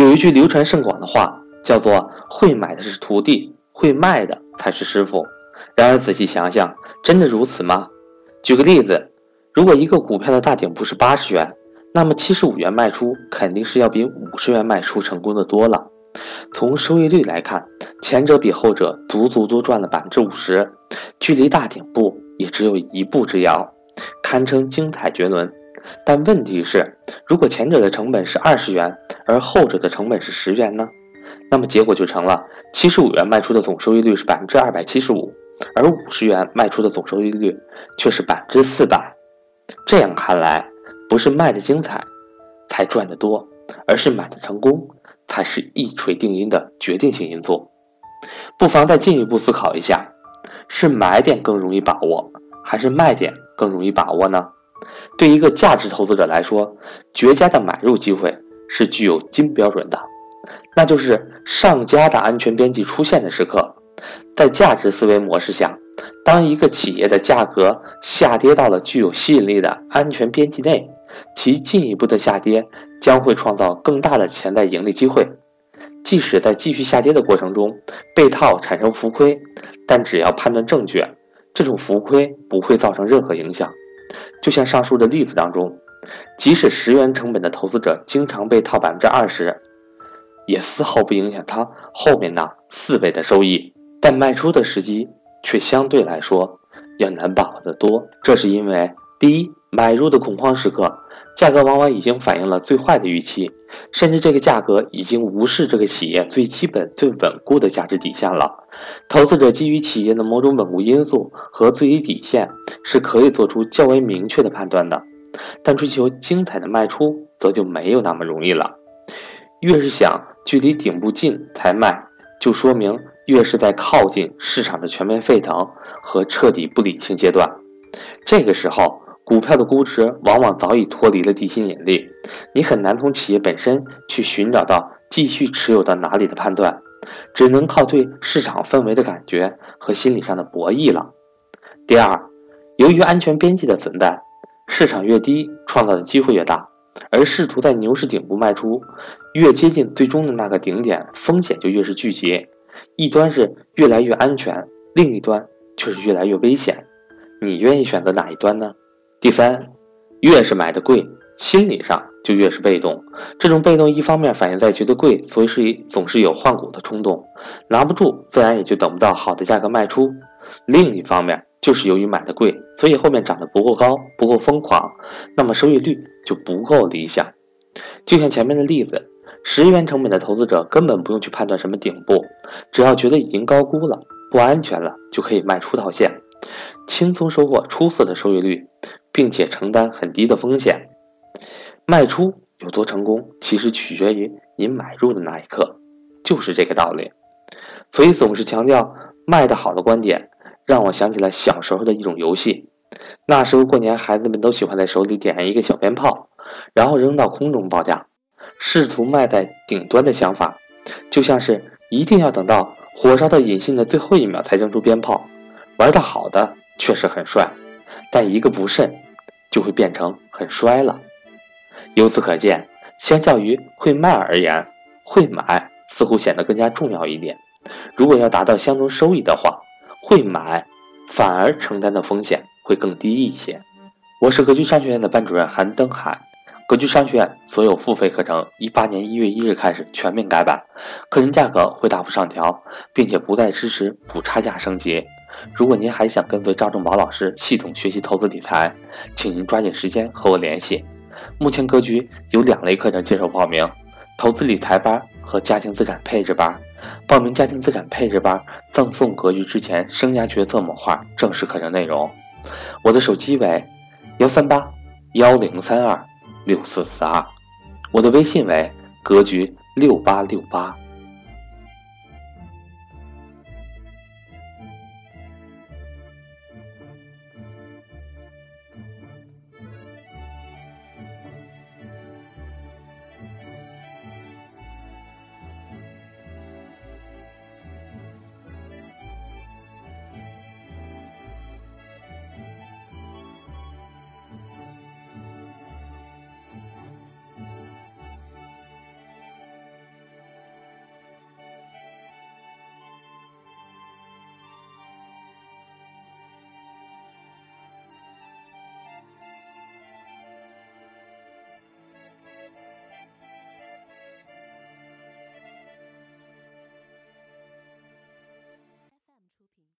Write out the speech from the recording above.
有一句流传甚广的话，叫做“会买的是徒弟，会卖的才是师傅”。然而仔细想想，真的如此吗？举个例子，如果一个股票的大顶部是八十元，那么七十五元卖出肯定是要比五十元卖出成功的多了。从收益率来看，前者比后者足足多赚了百分之五十，距离大顶部也只有一步之遥，堪称精彩绝伦。但问题是，如果前者的成本是二十元，而后者的成本是十元呢？那么结果就成了七十五元卖出的总收益率是百分之二百七十五，而五十元卖出的总收益率却是百分之四百。这样看来，不是卖的精彩才赚得多，而是买的成功才是一锤定音的决定性因素。不妨再进一步思考一下：是买点更容易把握，还是卖点更容易把握呢？对一个价值投资者来说，绝佳的买入机会是具有金标准的，那就是上佳的安全边际出现的时刻。在价值思维模式下，当一个企业的价格下跌到了具有吸引力的安全边际内，其进一步的下跌将会创造更大的潜在盈利机会。即使在继续下跌的过程中被套产生浮亏，但只要判断正确，这种浮亏不会造成任何影响。就像上述的例子当中，即使十元成本的投资者经常被套百分之二十，也丝毫不影响他后面那四倍的收益。但卖出的时机却相对来说要难把握得多。这是因为，第一，买入的恐慌时刻，价格往往已经反映了最坏的预期，甚至这个价格已经无视这个企业最基本、最稳固的价值底线了。投资者基于企业的某种稳固因素和最低底线，是可以做出较为明确的判断的。但追求精彩的卖出，则就没有那么容易了。越是想距离顶部近才卖，就说明。越是在靠近市场的全面沸腾和彻底不理性阶段，这个时候股票的估值往往早已脱离了地心引力，你很难从企业本身去寻找到继续持有到哪里的判断，只能靠对市场氛围的感觉和心理上的博弈了。第二，由于安全边际的存在，市场越低，创造的机会越大，而试图在牛市顶部卖出，越接近最终的那个顶点，风险就越是聚集。一端是越来越安全，另一端却是越来越危险。你愿意选择哪一端呢？第三，越是买的贵，心理上就越是被动。这种被动一方面反映在觉得贵，所以是总是有换股的冲动，拿不住自然也就等不到好的价格卖出；另一方面就是由于买的贵，所以后面涨得不够高、不够疯狂，那么收益率就不够理想。就像前面的例子。十元成本的投资者根本不用去判断什么顶部，只要觉得已经高估了、不安全了，就可以卖出套现，轻松收获出色的收益率，并且承担很低的风险。卖出有多成功，其实取决于您买入的那一刻，就是这个道理。所以总是强调卖得好的观点，让我想起了小时候的一种游戏。那时候过年，孩子们都喜欢在手里点燃一个小鞭炮，然后扔到空中爆炸。试图卖在顶端的想法，就像是一定要等到火烧到引信的最后一秒才扔出鞭炮。玩得好的确实很帅，但一个不慎，就会变成很衰了。由此可见，相较于会卖而言，会买似乎显得更加重要一点。如果要达到相同收益的话，会买反而承担的风险会更低一些。我是格局商学院的班主任韩登海。格局商学院所有付费课程，一八年一月一日开始全面改版，课程价格会大幅上调，并且不再支持补差价升级。如果您还想跟随赵正宝老师系统学习投资理财，请您抓紧时间和我联系。目前格局有两类课程接受报名：投资理财班和家庭资产配置班。报名家庭资产配置班，赠送格局之前生涯决策模块正式课程内容。我的手机为幺三八幺零三二。六四四二，我的微信为格局六八六八。